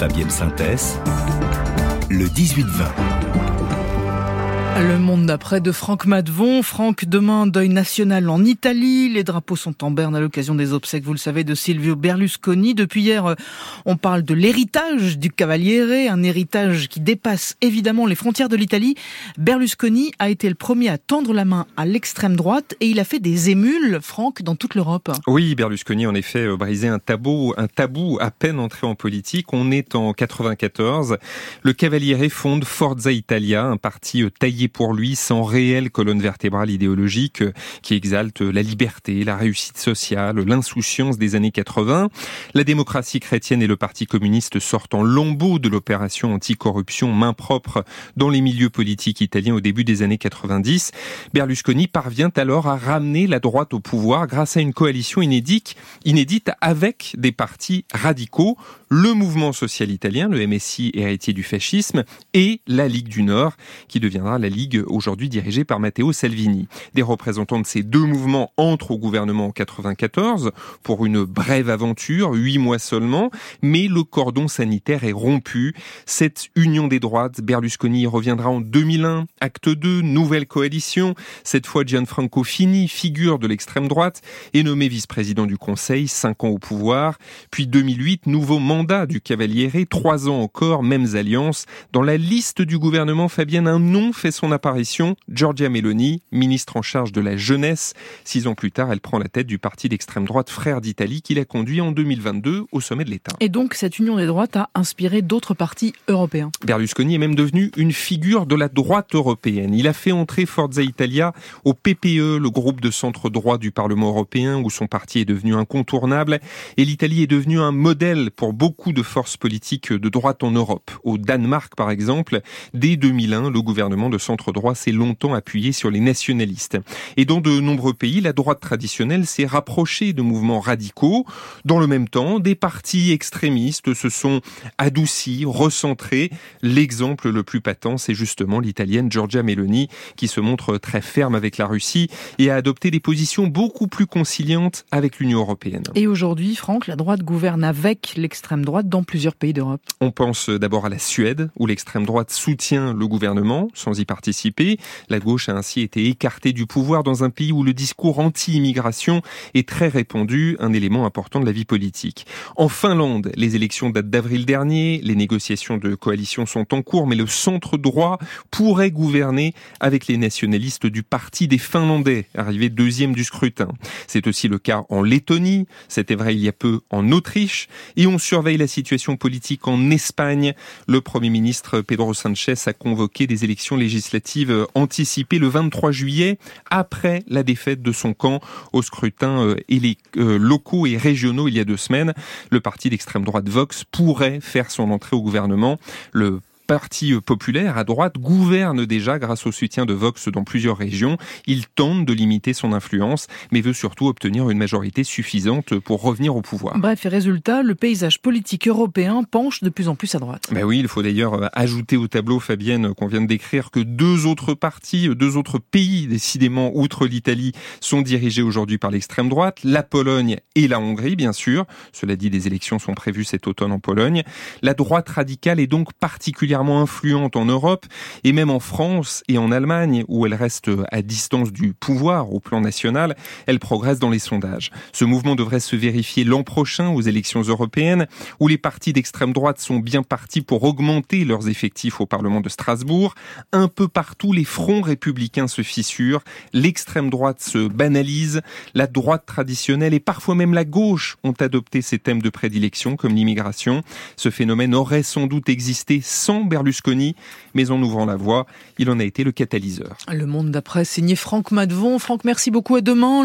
Fabienne Synthèse, le 18-20. Le monde d'après de Franck Madvon. Franck, demain, deuil national en Italie. Les drapeaux sont en berne à l'occasion des obsèques, vous le savez, de Silvio Berlusconi. Depuis hier, on parle de l'héritage du Cavaliere, un héritage qui dépasse évidemment les frontières de l'Italie. Berlusconi a été le premier à tendre la main à l'extrême droite et il a fait des émules, Franck, dans toute l'Europe. Oui, Berlusconi, en effet, brisé un tabou, un tabou à peine entré en politique. On est en 94. Le Cavaliere fonde Forza Italia, un parti taillé pour lui sans réelle colonne vertébrale idéologique euh, qui exalte la liberté, la réussite sociale, l'insouciance des années 80. La démocratie chrétienne et le Parti communiste sortent en lambeaux de l'opération anticorruption main propre dans les milieux politiques italiens au début des années 90. Berlusconi parvient alors à ramener la droite au pouvoir grâce à une coalition inédite, inédite avec des partis radicaux, le mouvement social italien, le MSI héritier du fascisme, et la Ligue du Nord, qui deviendra la Ligue aujourd'hui dirigée par Matteo Salvini. Des représentants de ces deux mouvements entrent au gouvernement en 94 pour une brève aventure, huit mois seulement, mais le cordon sanitaire est rompu. Cette union des droites, Berlusconi reviendra en 2001, acte 2, nouvelle coalition. Cette fois, Gianfranco Fini, figure de l'extrême droite, est nommé vice-président du Conseil, cinq ans au pouvoir. Puis 2008, nouveau mandat du Cavaliere, trois ans encore, mêmes alliances. Dans la liste du gouvernement, Fabienne, un nom fait son apparition, Giorgia Meloni, ministre en charge de la jeunesse. Six ans plus tard, elle prend la tête du parti d'extrême droite Frères d'Italie qui l'a conduit en 2022 au sommet de l'État. Et donc, cette union des droites a inspiré d'autres partis européens. Berlusconi est même devenu une figure de la droite européenne. Il a fait entrer Forza Italia au PPE, le groupe de centre droit du Parlement européen, où son parti est devenu incontournable. Et l'Italie est devenue un modèle pour beaucoup de forces politiques de droite en Europe. Au Danemark, par exemple, dès 2001, le gouvernement de centre droit s'est longtemps appuyé sur les nationalistes. Et dans de nombreux pays, la droite traditionnelle s'est rapprochée de mouvements radicaux. Dans le même temps, des partis extrémistes se sont adoucis, recentrés. L'exemple le plus patent, c'est justement l'italienne Giorgia Meloni, qui se montre très ferme avec la Russie et a adopté des positions beaucoup plus conciliantes avec l'Union européenne. Et aujourd'hui, Franck, la droite gouverne avec l'extrême droite dans plusieurs pays d'Europe. On pense d'abord à la Suède, où l'extrême droite soutient le gouvernement sans y participer. La gauche a ainsi été écartée du pouvoir dans un pays où le discours anti-immigration est très répandu, un élément important de la vie politique. En Finlande, les élections datent d'avril dernier, les négociations de coalition sont en cours, mais le centre droit pourrait gouverner avec les nationalistes du Parti des Finlandais, arrivé deuxième du scrutin. C'est aussi le cas en Lettonie, c'était vrai il y a peu en Autriche, et on surveille la situation politique en Espagne. Le Premier ministre Pedro Sanchez a convoqué des élections législatives anticipées le 23 juillet, après la défaite de son camp au scrutin euh, euh, locaux et régionaux il y a deux semaines. Le parti d'extrême droite Vox pourrait faire son entrée au gouvernement. Le parti populaire à droite gouverne déjà grâce au soutien de Vox dans plusieurs régions. Il tente de limiter son influence, mais veut surtout obtenir une majorité suffisante pour revenir au pouvoir. Bref, et résultat, le paysage politique européen penche de plus en plus à droite. Ben oui, il faut d'ailleurs euh, ajouter au tableau, Fabienne, qu'on vient de décrire, que deux autres partis, deux autres pays, décidément, outre l'Italie, sont dirigés aujourd'hui par l'extrême droite, la Pologne et la Hongrie, bien sûr. Cela dit, des élections sont prévues cet automne en Pologne. La droite radicale est donc particulièrement influente en Europe et même en France et en Allemagne où elle reste à distance du pouvoir au plan national, elle progresse dans les sondages. Ce mouvement devrait se vérifier l'an prochain aux élections européennes où les partis d'extrême droite sont bien partis pour augmenter leurs effectifs au Parlement de Strasbourg. Un peu partout, les fronts républicains se fissurent, l'extrême droite se banalise, la droite traditionnelle et parfois même la gauche ont adopté ces thèmes de prédilection comme l'immigration. Ce phénomène aurait sans doute existé sans Berlusconi, mais en ouvrant la voie, il en a été le catalyseur. Le monde d'après, signé Franck Madvon. Franck, merci beaucoup. À demain.